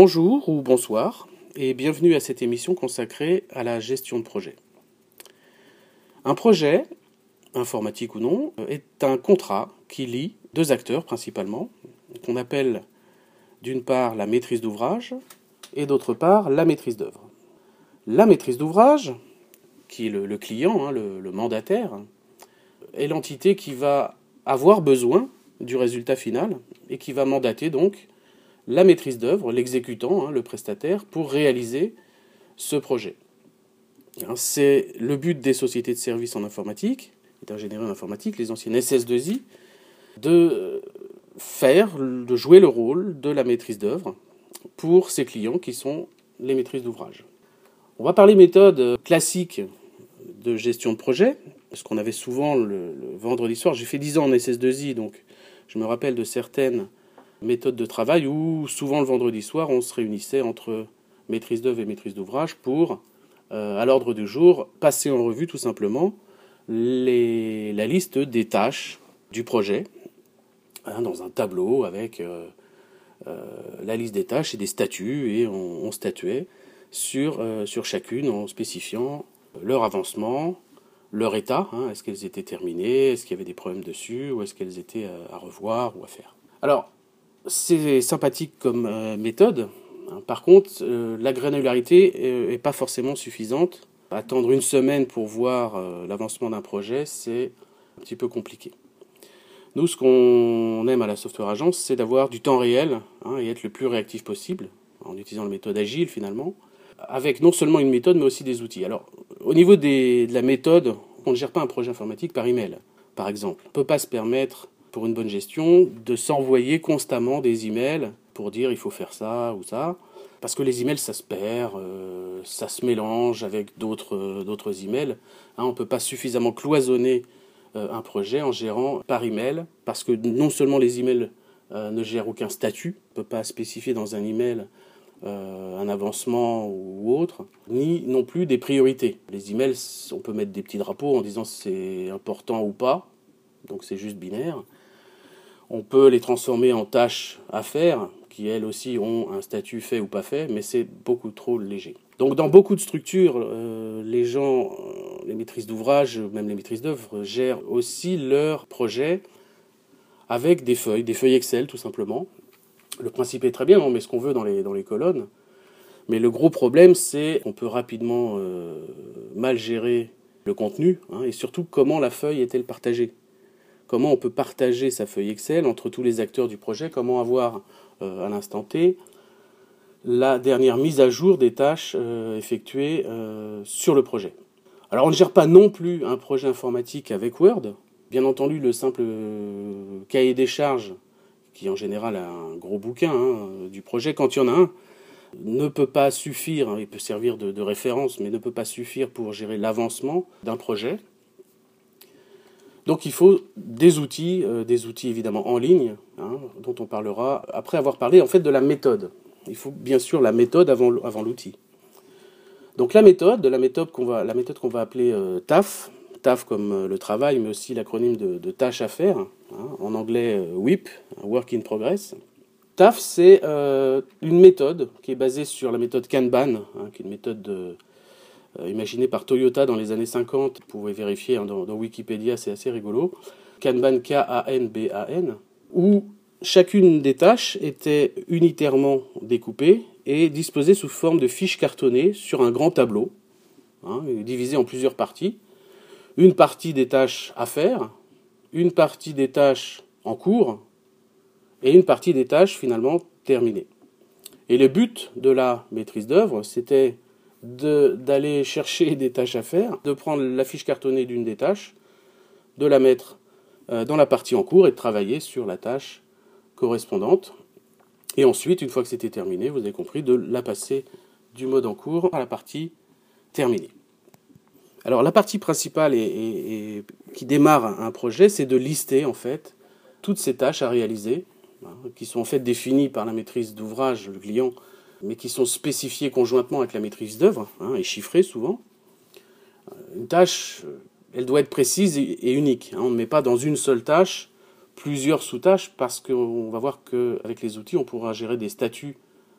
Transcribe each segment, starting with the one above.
Bonjour ou bonsoir et bienvenue à cette émission consacrée à la gestion de projet. Un projet, informatique ou non, est un contrat qui lie deux acteurs principalement, qu'on appelle d'une part la maîtrise d'ouvrage et d'autre part la maîtrise d'œuvre. La maîtrise d'ouvrage, qui est le, client, hein, le, mandataire, est l'entité qui va avoir besoin du résultat final et qui va mandater donc la maîtrise d'œuvre, l'exécutant, hein, le prestataire, pour réaliser ce projet. Hein, c'est le but des sociétés de services en informatique, d'ingénierie en informatique, les anciennes SS2I, de faire, de jouer le rôle de la maîtrise d'œuvre pour ces clients qui sont les maîtrises d'ouvrage. On va parler méthode classique de gestion de projet, parce qu'on avait souvent le, vendredi soir, j'ai fait 10 ans en SS2I, donc je me rappelle de certaines méthodes de travail où souvent le vendredi soir on se réunissait entre maîtrise d'œuvre et maîtrise d'ouvrage pour, euh, à l'ordre du jour, passer en revue tout simplement la liste des tâches du projet hein, dans un tableau avec euh, euh, la liste des tâches et des statuts et on, statuait sur, sur chacune en spécifiant leur avancement, leur état, hein, est-ce qu'elles étaient terminées, est-ce qu'il y avait des problèmes dessus, ou est-ce qu'elles étaient à, revoir ou à faire. Alors, c'est sympathique comme euh, méthode, hein. par contre, euh, la granularité n'est pas forcément suffisante. Attendre une semaine pour voir euh, l'avancement d'un projet, c'est un petit peu compliqué. Nous, ce qu'on aime à la software agence, c'est d'avoir du temps réel hein, et être le plus réactif possible, en utilisant la méthode agile finalement, avec non seulement une méthode, mais aussi des outils. Alors, au niveau de la méthode, on ne gère pas un projet informatique par email, par exemple. On ne peut pas se permettre, pour une bonne gestion, de s'envoyer constamment des emails pour dire il faut faire ça ou ça. Parce que les emails, ça se perd, euh, ça se mélange avec d'autres, d'autres emails. Hein, on ne peut pas suffisamment cloisonner euh, un projet en gérant par email, parce que non seulement les emails euh, ne gèrent aucun statut, on ne peut pas spécifier dans un email euh, un avancement ou autre, ni non plus des priorités. Les emails, on peut mettre des petits drapeaux en disant c'est important ou pas, donc c'est juste binaire. On peut les transformer en tâches à faire, qui elles aussi ont un statut fait ou pas fait, mais c'est beaucoup trop léger. Donc dans beaucoup de structures, euh, les gens, euh, les maîtrises d'ouvrage, même les maîtrises d'œuvre, gèrent aussi leurs projets avec des feuilles, des feuilles Excel tout simplement, le principe est très bien, on met ce qu'on veut dans les, colonnes. Mais le gros problème, c'est qu'on peut rapidement euh, mal gérer le contenu hein, et surtout comment la feuille est-elle partagée. Comment on peut partager sa feuille Excel entre tous les acteurs du projet, comment avoir euh, à l'instant T la dernière mise à jour des tâches euh, effectuées sur le projet. Alors on ne gère pas non plus un projet informatique avec Word. Bien entendu, le simple cahier des charges qui en général a un gros bouquin hein, du projet, quand il y en a un, ne peut pas suffire, il peut servir de, référence, mais ne peut pas suffire pour gérer l'avancement d'un projet. Donc il faut des outils, euh, des outils évidemment en ligne, hein, dont on parlera après avoir parlé en fait de la méthode. Il faut bien sûr la méthode avant, l'outil. Donc la méthode, la méthode qu'on va, la méthode qu'on va appeler euh, TAF, TAF comme euh, le travail, mais aussi l'acronyme de, de tâches à faire, Hein, en anglais WIP, Work in Progress. TAF, c'est une méthode qui est basée sur la méthode Kanban, hein, qui est une méthode euh, imaginée par Toyota dans les années 50. Vous pouvez vérifier hein, dans, Wikipédia, c'est assez rigolo. Kanban, K-A-N-B-A-N, où chacune des tâches était unitairement découpée et disposée sous forme de fiches cartonnées sur un grand tableau, divisé en plusieurs parties. Une partie des tâches à faire, une partie des tâches en cours et une partie des tâches finalement terminées. Et le but de la maîtrise d'œuvre, c'était d'aller chercher des tâches à faire, de prendre la fiche cartonnée d'une des tâches, de la mettre euh, dans la partie en cours et de travailler sur la tâche correspondante. Et ensuite, une fois que c'était terminé, vous avez compris, de la passer du mode en cours à la partie terminée. Alors la partie principale qui démarre un projet, c'est de lister en fait toutes ces tâches à réaliser, hein, qui sont en fait définies par la maîtrise d'ouvrage, le client, mais qui sont spécifiées conjointement avec la maîtrise d'œuvre, hein, et chiffrées souvent. Euh, une tâche, elle doit être précise et, unique. Hein. on ne met pas dans une seule tâche plusieurs sous-tâches parce qu'on va voir qu'avec les outils, on pourra gérer des statuts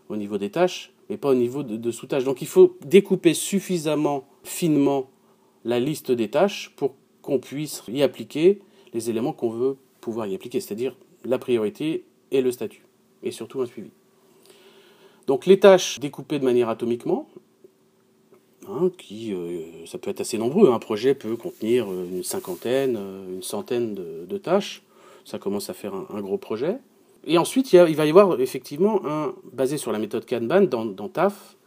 au niveau des tâches, mais pas au niveau de, sous-tâches. Donc il faut découper suffisamment finement la liste des tâches pour qu'on puisse y appliquer les éléments qu'on veut pouvoir y appliquer, c'est-à-dire la priorité et le statut, et surtout un suivi. Donc les tâches découpées de manière atomiquement, hein, qui euh, ça peut être assez nombreux, un projet peut contenir une cinquantaine, une centaine de, tâches, ça commence à faire un gros projet. Et ensuite, il, va y avoir effectivement, un, basé sur la méthode Kanban dans, TAF,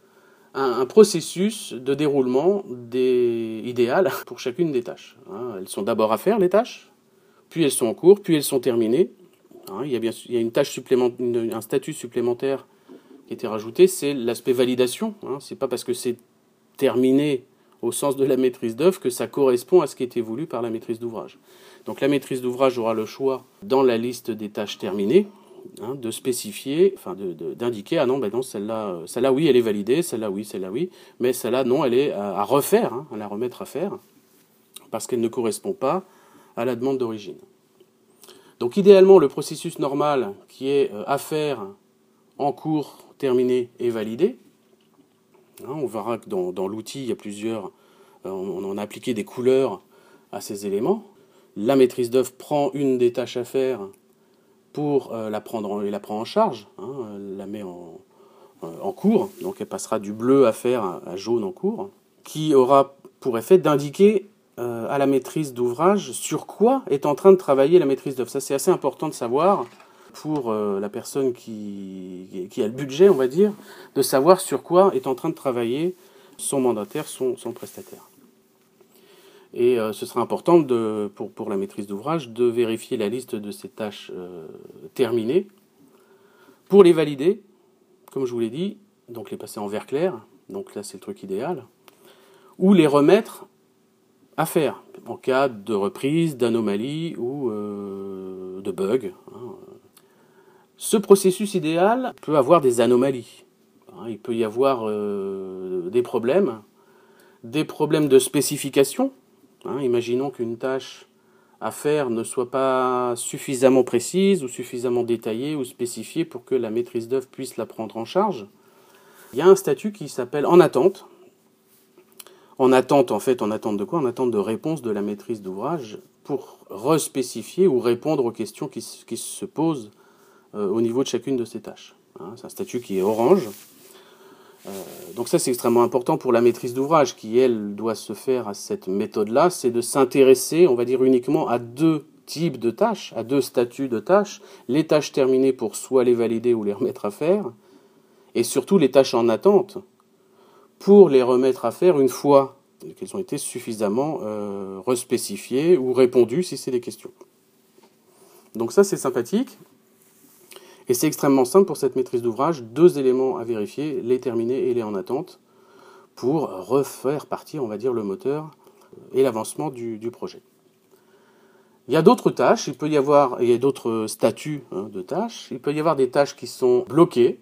un, processus de déroulement idéal pour chacune des tâches. Hein. elles sont d'abord à faire, les tâches, puis elles sont en cours, puis elles sont terminées. Hein. il, y a bien, il y a une tâche supplémentaire, un statut supplémentaire rajouté, c'est l'aspect validation. Hein. C'est pas parce que c'est terminé au sens de la maîtrise d'œuvre que ça correspond à ce qui était voulu par la maîtrise d'ouvrage. Donc la maîtrise d'ouvrage aura le choix dans la liste des tâches terminées Hein, de spécifier, enfin d'indiquer, ah non, ben non, celle-là, euh, celle-là oui, elle est validée, celle-là oui, celle-là oui, mais celle-là non, elle est à, refaire, hein, à la remettre à faire, parce qu'elle ne correspond pas à la demande d'origine. Donc idéalement, le processus normal qui est euh, à faire, en cours, terminé et validé, hein, on verra que dans, l'outil, il y a plusieurs, euh, on en a appliqué des couleurs à ces éléments. La maîtrise d'œuvre prend une des tâches à faire pour euh, la prendre la prend en charge, hein, la met en, euh, en, cours, donc elle passera du bleu à faire à, jaune en cours, qui aura pour effet d'indiquer euh, à la maîtrise d'ouvrage sur quoi est en train de travailler la maîtrise d'œuvre. Ça c'est assez important de savoir pour la personne qui, a le budget, on va dire, de savoir sur quoi est en train de travailler son mandataire, son, prestataire. Et euh, ce sera important pour, la maîtrise d'ouvrage de vérifier la liste de ces tâches euh, terminées pour les valider, comme je vous l'ai dit, donc les passer en vert clair, donc là c'est le truc idéal, ou les remettre à faire en cas de reprise, d'anomalie ou euh, de bug. Ce processus idéal peut avoir des anomalies. Hein. Il peut y avoir des problèmes, des problèmes de spécification, Hein, imaginons qu'une tâche à faire ne soit pas suffisamment précise ou suffisamment détaillée ou spécifiée pour que la maîtrise d'œuvre puisse la prendre en charge. Il y a un statut qui s'appelle en attente. En attente, en fait, en attente de quoi? En attente de réponse de la maîtrise d'ouvrage pour respécifier ou répondre aux questions qui, se posent euh, au niveau de chacune de ces tâches. Hein, c'est un statut qui est orange. Euh, donc ça c'est extrêmement important pour la maîtrise d'ouvrage qui elle doit se faire à cette méthode-là, c'est de s'intéresser, on va dire uniquement à deux types de tâches, à deux statuts de tâches, les tâches terminées pour soit les valider ou les remettre à faire, et surtout les tâches en attente pour les remettre à faire une fois qu'elles ont été suffisamment euh, respécifiées ou répondues si c'est des questions. Donc ça c'est sympathique. Et c'est extrêmement simple pour cette maîtrise d'ouvrage, deux éléments à vérifier, les terminés et les en attente, pour refaire partir, on va dire, le moteur et l'avancement du, projet. Il y a d'autres tâches, il peut y avoir, il y a d'autres statuts hein, de tâches, il peut y avoir des tâches qui sont bloquées.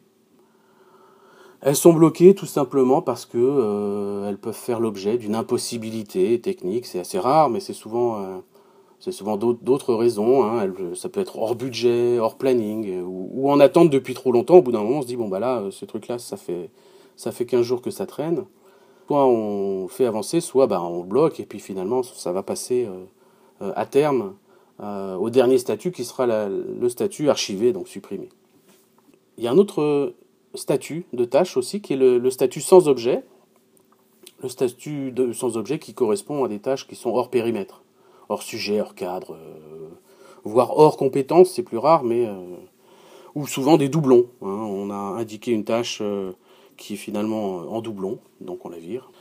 Elles sont bloquées tout simplement parce que euh, elles peuvent faire l'objet d'une impossibilité technique. C'est assez rare, mais c'est souvent euh, c'est souvent d'autres raisons. Hein. Ça peut être hors budget, hors planning, ou, en attente depuis trop longtemps. Au bout d'un moment, on se dit bon bah là, ce truc-là, ça fait ça fait 15 jours que ça traîne. Soit on fait avancer, soit bah, on bloque et puis finalement ça va passer euh, euh, à terme euh, au dernier statut qui sera le statut archivé, donc supprimé. Il y a un autre statut de tâche aussi qui est le, statut sans objet. Le statut sans objet qui correspond à des tâches qui sont hors périmètre hors sujet, hors cadre, euh, voire hors compétence, c'est plus rare, mais euh, ou souvent des doublons. Hein. On a indiqué une tâche euh, qui est finalement en doublon, donc on la vire.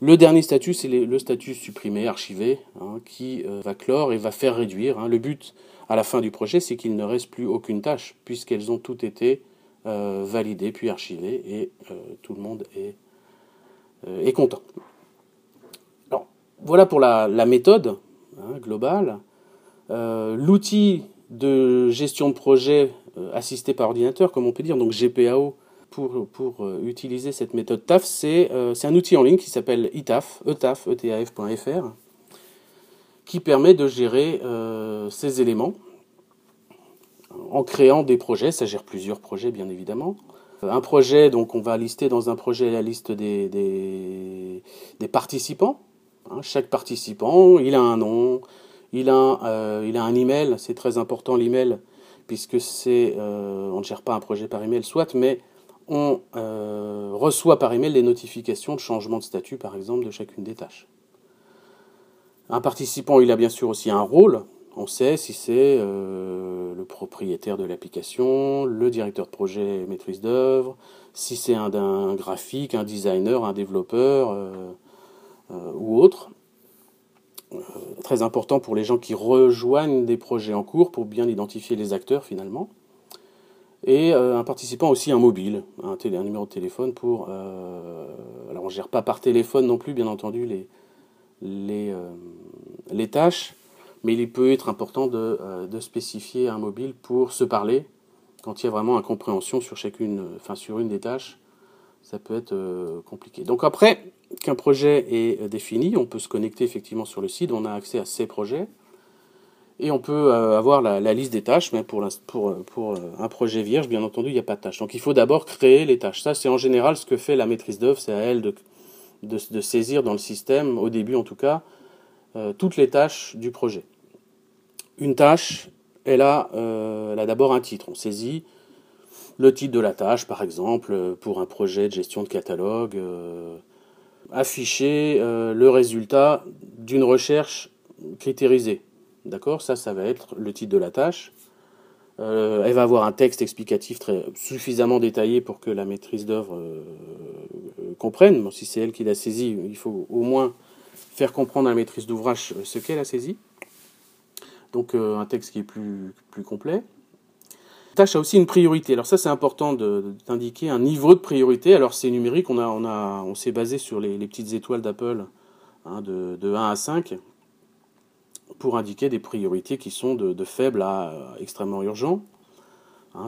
Le dernier statut, c'est le statut supprimé, archivé, hein, qui va clore et va faire réduire. Hein. Le but à la fin du projet, c'est qu'il ne reste plus aucune tâche, puisqu'elles ont toutes été validées puis archivées, et tout le monde est, est content. Alors, voilà pour la méthode. Hein, global. Euh, l'outil de gestion de projet euh, assisté par ordinateur, comme on peut dire, donc GPAO, pour, pour euh, utiliser cette méthode TAF, c'est un outil en ligne qui s'appelle ETAF, etaf, etaf.fr, qui permet de gérer ces éléments en créant des projets, ça gère plusieurs projets bien évidemment, Un projet, donc on va lister dans un projet la liste des, des, participants. Hein, chaque participant, il a un nom, il a, euh, il a un email, c'est très important l'email, puisque c'est, euh, on ne gère pas un projet par email, soit, mais on euh, reçoit par email les notifications de changement de statut, par exemple, de chacune des tâches. Un participant, il a bien sûr aussi un rôle. On sait si c'est le propriétaire de l'application, le directeur de projet maîtrise d'œuvre, si c'est un, un, graphique, un designer, un développeur ou autre. très important pour les gens qui rejoignent des projets en cours pour bien identifier les acteurs finalement et euh, un participant aussi un mobile, un, numéro de téléphone pour... Euh, alors on ne gère pas par téléphone non plus, bien entendu, les, les, euh, les tâches, mais il peut être important de, de, spécifier un mobile pour se parler quand il y a vraiment incompréhension sur chacune, enfin sur une des tâches, ça peut être compliqué. Donc après qu'un projet est défini, on peut se connecter effectivement sur le site, on a accès à ces projets. Et on peut euh, avoir la, liste des tâches, mais pour, pour, pour euh, un projet vierge, bien entendu, il n'y a pas de tâches. Donc il faut d'abord créer les tâches. Ça, c'est en général ce que fait la maîtrise d'œuvre, c'est à elle de, de, saisir dans le système, au début en tout cas, euh, toutes les tâches du projet. Une tâche, elle a, elle a d'abord un titre. On saisit le titre de la tâche, par exemple, pour un projet de gestion de catalogue, afficher le résultat d'une recherche critérisée. D'accord? Ça, ça va être le titre de la tâche. Euh, elle va avoir un texte explicatif suffisamment détaillé pour que la maîtrise d'œuvre euh, comprenne. Si c'est elle qui l'a saisi, il faut au moins faire comprendre à la maîtrise d'ouvrage ce qu'elle a saisi. Donc euh, un texte qui est plus complet. Tâche a aussi une priorité. Alors ça c'est important d'indiquer un niveau de priorité. Alors c'est numérique, on, a, on, a, on s'est basé sur les, petites étoiles d'Apple hein, de, de 1 à 5 pour indiquer des priorités qui sont de, faibles à euh, extrêmement urgents.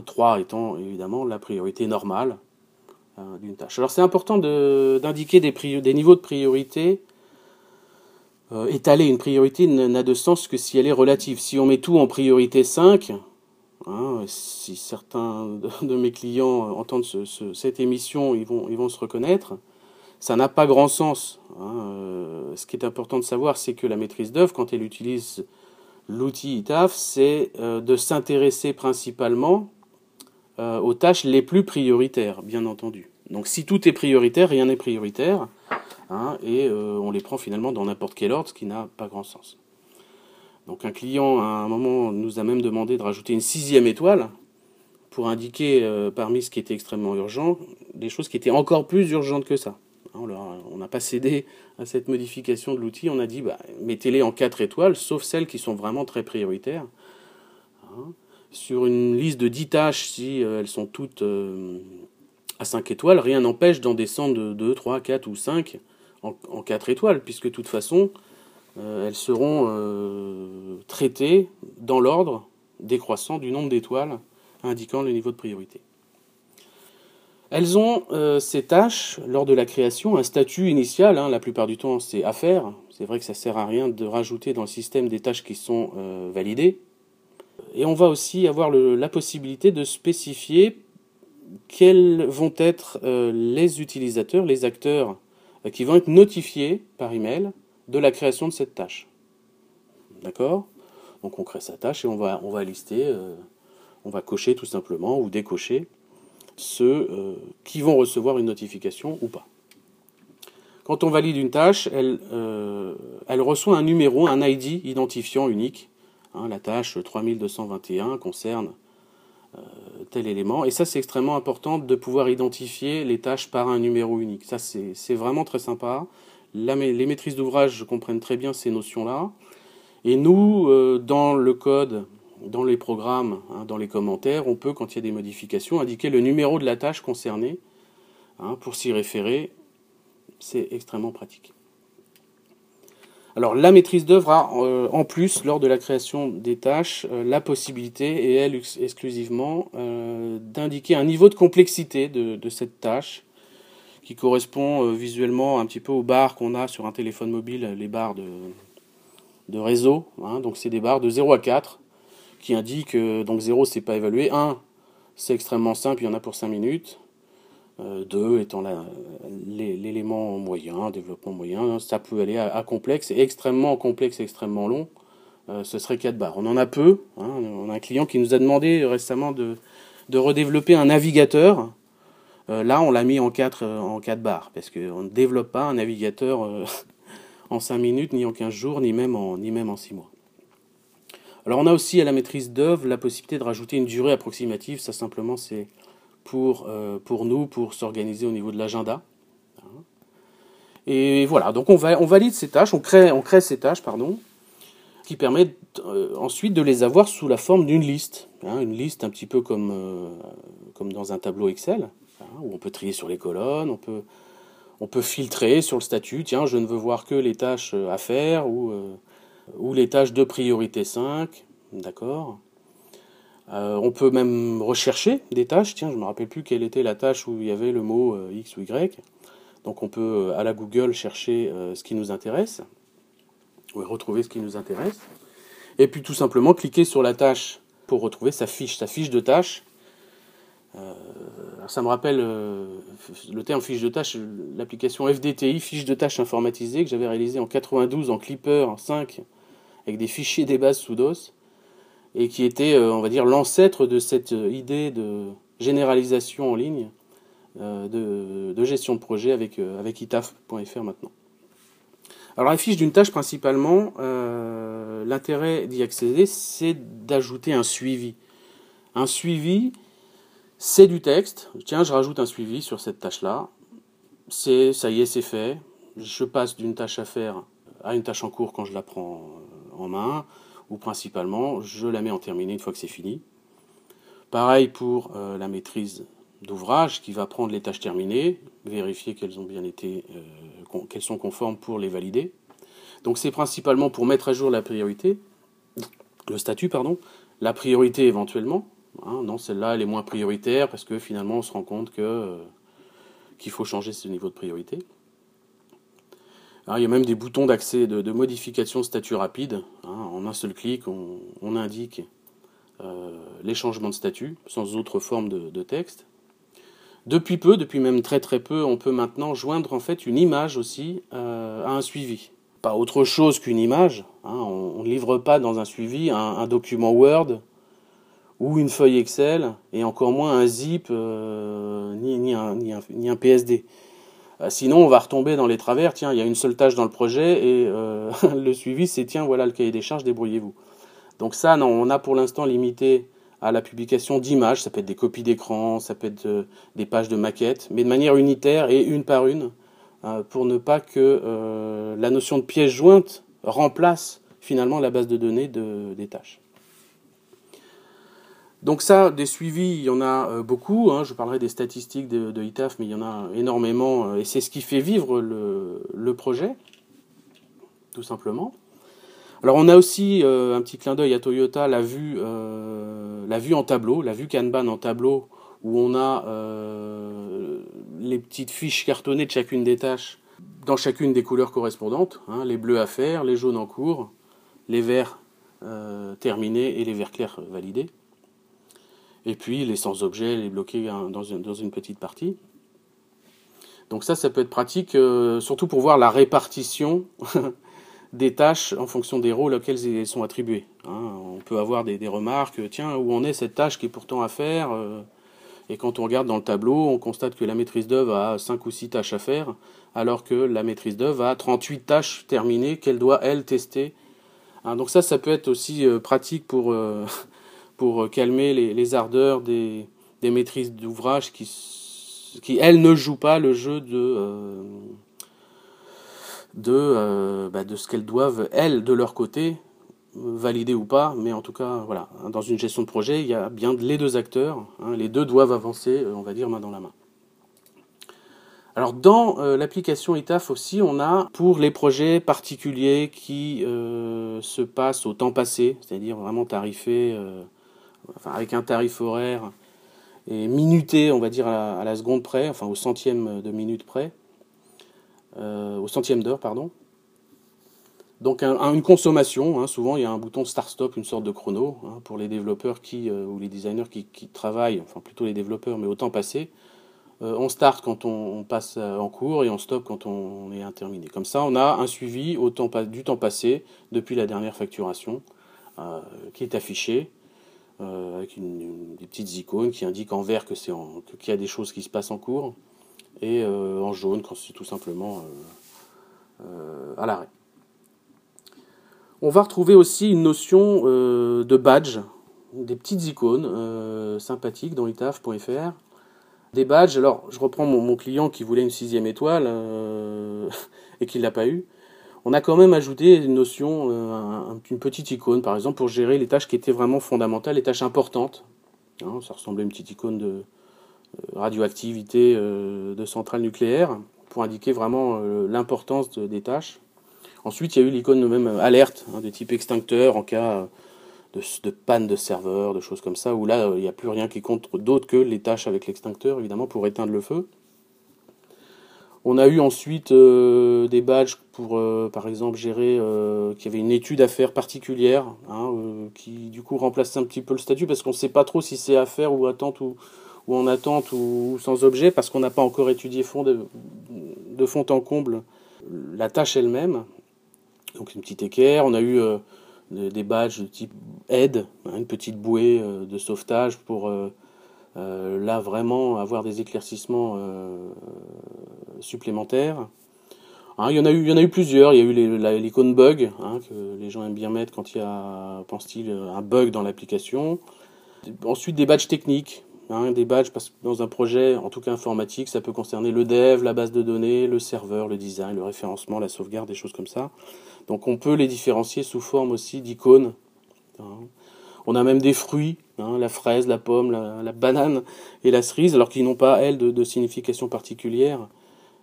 3 hein, étant évidemment la priorité normale euh, d'une tâche. Alors c'est important d'indiquer des, des, niveaux de priorité. Euh, étaler une priorité n'a de sens que si elle est relative. Si on met tout en priorité 5, hein, si certains de, mes clients entendent cette émission, ils vont, ils vont se reconnaître ça n'a pas grand sens. Hein. Euh, ce qui est important de savoir, c'est que la maîtrise d'œuvre, quand elle utilise l'outil ITAF, c'est euh, de s'intéresser principalement euh, aux tâches les plus prioritaires, bien entendu. Donc si tout est prioritaire, rien n'est prioritaire, hein, et on les prend finalement dans n'importe quel ordre, ce qui n'a pas grand sens. Donc un client, à un moment, nous a même demandé de rajouter une sixième étoile pour indiquer, parmi ce qui était extrêmement urgent, des choses qui étaient encore plus urgentes que ça. On n'a pas cédé à cette modification de l'outil. On a dit, bah, mettez-les en 4 étoiles, sauf celles qui sont vraiment très prioritaires. Hein. Sur une liste de 10 tâches, si euh, elles sont toutes euh, à 5 étoiles, rien n'empêche d'en descendre de 2, 3, 4 ou 5 en, 4 étoiles, puisque de toute façon, euh, elles seront traitées dans l'ordre décroissant du nombre d'étoiles indiquant le niveau de priorité. Elles ont, euh, ces tâches, lors de la création, un statut initial. Hein, la plupart du temps, c'est à faire. C'est vrai que ça sert à rien de rajouter dans le système des tâches qui sont euh, validées. Et on va aussi avoir la possibilité de spécifier quels vont être euh, les utilisateurs, les acteurs qui vont être notifiés par email de la création de cette tâche. D'accord? Donc on crée sa tâche et on va, on va lister, on va cocher tout simplement ou décocher ceux euh, qui vont recevoir une notification ou pas. Quand on valide une tâche, elle, euh, reçoit un numéro, un ID identifiant unique. Hein, la tâche 3221 concerne euh, tel élément. Et ça, c'est extrêmement important de pouvoir identifier les tâches par un numéro unique. Ça, c'est vraiment très sympa. Les maîtrises d'ouvrage comprennent très bien ces notions-là. Et nous, dans le code dans les programmes, hein, dans les commentaires, on peut, quand il y a des modifications, indiquer le numéro de la tâche concernée hein, pour s'y référer. C'est extrêmement pratique. Alors la maîtrise d'œuvre a euh, en plus, lors de la création des tâches, euh, la possibilité, et elle exclusivement, euh, d'indiquer un niveau de complexité de, cette tâche qui correspond visuellement un petit peu aux barres qu'on a sur un téléphone mobile, les barres de, de réseau. Hein. donc c'est des barres de 0 à 4 qui indique donc 0 c'est pas évalué, 1 c'est extrêmement simple, il y en a pour 5 minutes, 2 étant l'élément moyen, développement moyen. Ça peut aller à, complexe, extrêmement complexe, extrêmement long. ce serait 4 barres. On en a peu. Hein. On a un client qui nous a demandé récemment de, de redévelopper un navigateur. Là, on l'a mis en 4, en 4 barres, parce qu'on ne développe pas un navigateur en 5 minutes, ni en 15 jours, ni même en, ni même en 6 mois. Alors on a aussi à la maîtrise d'œuvre la possibilité de rajouter une durée approximative, ça simplement c'est pour, euh, pour nous, pour s'organiser au niveau de l'agenda. Et voilà, donc on, va, on valide ces tâches, on crée, on crée ces tâches, pardon, qui permet euh, ensuite de les avoir sous la forme d'une liste. Hein, une liste un petit peu comme, euh, comme dans un tableau Excel, hein, on peut trier sur les colonnes, on peut, filtrer sur le statut, tiens, je ne veux voir que les tâches à faire ou, ou les tâches de priorité 5, d'accord euh, on peut même rechercher des tâches. Tiens, je ne me rappelle plus quelle était la tâche où il y avait le mot euh, X ou Y. Donc on peut euh, à la Google chercher ce qui nous intéresse, ou retrouver ce qui nous intéresse. Et puis tout simplement cliquer sur la tâche pour retrouver sa fiche, sa fiche de tâche. Ça me rappelle le terme fiche de tâche, l'application FDTI, fiche de tâche informatisée, que j'avais réalisée en 92 en Clipper 5 avec des fichiers des bases sous DOS et qui était, euh, on va dire, l'ancêtre de cette euh, idée de généralisation en ligne euh, de, gestion de projet avec itaf.fr maintenant. Alors la fiche d'une tâche principalement, l'intérêt d'y accéder, c'est d'ajouter un suivi. Un suivi, c'est du texte. Tiens, je rajoute un suivi sur cette tâche-là. C'est, ça y est, c'est fait. Je passe d'une tâche à faire à une tâche en cours quand je la prends en main ou principalement je la mets en terminé une fois que c'est fini. Pareil pour euh, la maîtrise d'ouvrage qui va prendre les tâches terminées, vérifier qu'elles ont bien été, euh, qu'elles sont conformes pour les valider. Donc c'est principalement pour mettre à jour la priorité, le statut pardon, la priorité éventuellement. Hein. non, celle-là elle est moins prioritaire parce que finalement on se rend compte que euh, qu'il faut changer ce niveau de priorité il y a même des boutons d'accès, de, modification de statut rapide. Hein. en un seul clic, on, indique euh, les changements de statut sans autre forme de, texte. Depuis peu, depuis même très très peu, on peut maintenant joindre en fait une image aussi euh, à un suivi. Pas autre chose qu'une image. Hein. on ne livre pas dans un suivi un, document Word ou une feuille Excel et encore moins un zip euh, ni, un, PSD. Euh, sinon, on va retomber dans les travers. Tiens, il y a une seule tâche dans le projet et euh, le suivi, c'est tiens, voilà le cahier des charges, débrouillez-vous. Donc ça, non, on a pour l'instant limité à la publication d'images. Ça peut être des copies d'écran, ça peut être des pages de maquettes, mais de manière unitaire et une par une, pour ne pas que la notion de pièce jointe remplace finalement la base de données des tâches. Donc ça, des suivis, il y en a euh, beaucoup. Hein. Je parlerai des statistiques de, ITAF, mais il y en a énormément. Euh, et c'est ce qui fait vivre le, projet, tout simplement. Alors on a aussi euh, un petit clin d'œil à Toyota, la vue, la vue en tableau, la vue Kanban en tableau, où on a les petites fiches cartonnées de chacune des tâches dans chacune des couleurs correspondantes. Hein. les bleus à faire, les jaunes en cours, les verts terminés et les verts clairs validés et puis les sans-objets, les bloquer dans une, petite partie. Donc ça, ça peut être pratique, euh, surtout pour voir la répartition des tâches en fonction des rôles auxquels elles sont attribuées. Hein. on peut avoir des, remarques, tiens, où en est cette tâche qui est pourtant à faire euh, Et quand on regarde dans le tableau, on constate que la maîtrise d'œuvre a 5 ou 6 tâches à faire, alors que la maîtrise d'œuvre a 38 tâches terminées qu'elle doit, elle, tester. Hein, donc ça, ça peut être aussi euh, pratique pour pour euh, calmer les, ardeurs des, maîtrises d'ouvrage qui, qui, elles, ne jouent pas le jeu de, euh, de, euh, bah, de ce qu'elles doivent, elles, de leur côté, valider ou pas, mais en tout cas, voilà, dans une gestion de projet, il y a bien les deux acteurs, hein, les deux doivent avancer, on va dire, main dans la main. Alors dans l'application ITAF aussi, on a pour les projets particuliers qui se passent au temps passé, c'est-à-dire vraiment tarifés avec un tarif horaire et minuté, on va dire à la, seconde près, enfin au centième de minute près, euh, au centième d'heure, pardon. Donc une consommation, hein, souvent il y a un bouton start-stop, une sorte de chrono, hein, pour les développeurs qui, euh, ou les designers qui, travaillent, enfin plutôt les développeurs, mais au temps passé. on start quand on, passe en cours et on stop quand on, est interminé. Comme ça, on a un suivi du temps passé depuis la dernière facturation qui est affiché avec des petites icônes qui indiquent en vert que c'est qu'il y a des choses qui se passent en cours et en jaune quand c'est tout simplement à l'arrêt. On va retrouver aussi une notion euh, de badge, des petites icônes euh, sympathiques dans itaf.fr. Des badges, alors je reprends mon, client qui voulait une sixième étoile euh, et qui ne l'a pas eu. On a quand même ajouté une notion, une petite icône par exemple pour gérer les tâches qui étaient vraiment fondamentales, les tâches importantes. Hein, ça ressemblait à une petite icône de radioactivité de centrale nucléaire pour indiquer vraiment l'importance des tâches. Ensuite, il y a eu l'icône même euh, alerte hein, de type extincteur en cas euh, de, panne de serveur, de choses comme ça, où là, il n'y a plus rien qui compte d'autre que les tâches avec l'extincteur, évidemment, pour éteindre le feu. On a eu ensuite euh, des badges pour, par exemple, gérer qu'il y avait une étude à faire particulière, hein, qui du coup remplace un petit peu le statut, parce qu'on ne sait pas trop si c'est à faire ou attente ou, en attente ou, sans objet, parce qu'on n'a pas encore étudié fond de, fond en comble la tâche elle-même donc une petite équerre. On a eu euh, des badges de type aide, hein, une petite bouée euh, de sauvetage pour euh, là vraiment avoir des éclaircissements supplémentaires. Hein, il, y en a eu, il y en a eu plusieurs. Il y a eu l'icône bug, hein, que les gens aiment bien mettre quand il y a, pense-t-il, un bug dans l'application. Ensuite, des badges techniques. des badges, parce que dans un projet, en tout cas informatique, ça peut concerner le dev, la base de données, le serveur, le design, le référencement, la sauvegarde, des choses comme ça. Donc on peut les différencier sous forme aussi d'icônes. Hein. On a même des fruits, hein, la fraise, la pomme, la, banane et la cerise, alors qu'ils n'ont pas, elles, de, signification particulière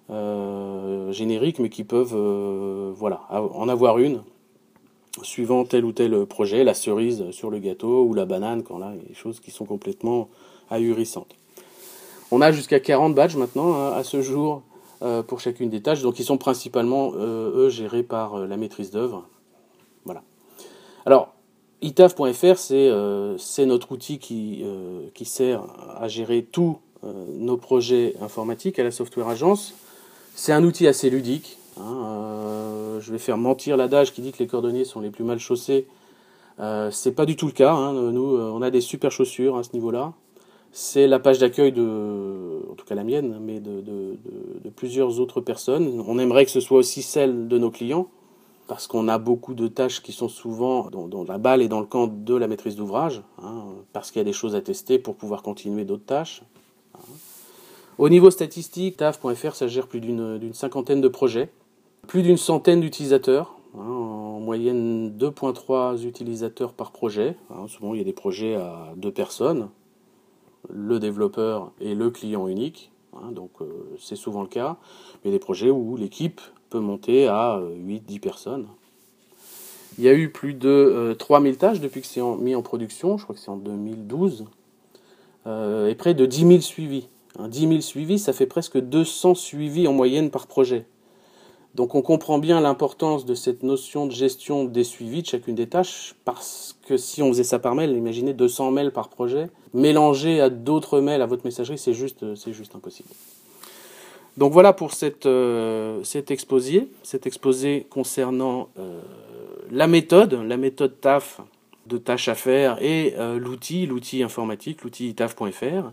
euh, générique, mais qui peuvent euh, voilà, en avoir une, suivant tel ou tel projet, la cerise sur le gâteau ou la banane, quand là, il des choses qui sont complètement ahurissantes. On a jusqu'à 40 badges maintenant hein, à ce jour euh, pour chacune des tâches. Donc ils sont principalement, euh, eux, gérés par la maîtrise d'œuvre. Voilà. Alors, itaf.fr, c'est notre outil qui, qui sert à gérer tous nos projets informatiques à la software agence. C'est un outil assez ludique. Hein, je vais faire mentir l'adage qui dit que les cordonniers sont les plus mal chaussés. c'est pas du tout le cas. Hein. Nous, on a des super chaussures à ce niveau-là c'est la page d'accueil de, en tout cas la mienne, mais de, plusieurs autres personnes. On aimerait que ce soit aussi celle de nos clients, parce qu'on a beaucoup de tâches qui sont souvent dans, la balle et dans le camp de la maîtrise d'ouvrage, hein, parce qu'il y a des choses à tester pour pouvoir continuer d'autres tâches. Hein. Au niveau statistique, TAF.fr, ça gère plus d'une cinquantaine de projets, plus d'une centaine d'utilisateurs, hein, en moyenne 2.3 utilisateurs par projet. souvent, il y a des projets à deux personnes, le développeur et le client unique. Donc euh, c'est souvent le cas. Mais des projets où l'équipe monter à 8-10 euh, personnes. Il y a eu plus de 3000 euh, tâches depuis que c'est mis en production, je crois que c'est en 2012, et près de 10 000 suivis. 10 000 suivis, ça fait presque 200 suivis en moyenne par projet. Donc on comprend bien l'importance de cette notion de gestion des suivis de chacune des tâches, parce que si on faisait ça par mail, imaginez 200 mails par projet, mélangés à d'autres mails à votre messagerie, c'est juste, c'est juste impossible. Donc voilà pour euh, cet exposé, cet exposé concernant euh, la méthode, la méthode TAF de tâches à faire et euh, l'outil, l'outil informatique, l'outil taf.fr.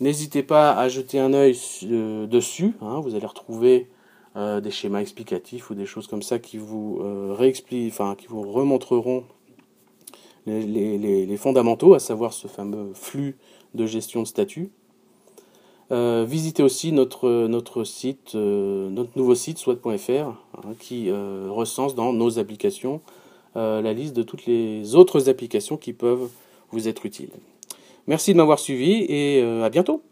N'hésitez pas à jeter un œil dessus, hein, vous allez retrouver des schémas explicatifs ou des choses comme ça qui vous enfin qui vous remontreront les, fondamentaux, à savoir ce fameux flux de gestion de statut. Euh, visitez aussi notre, site, notre nouveau site swat.fr hein, qui recense dans nos applications la liste de toutes les autres applications qui peuvent vous être utiles. Merci de m'avoir suivi et à bientôt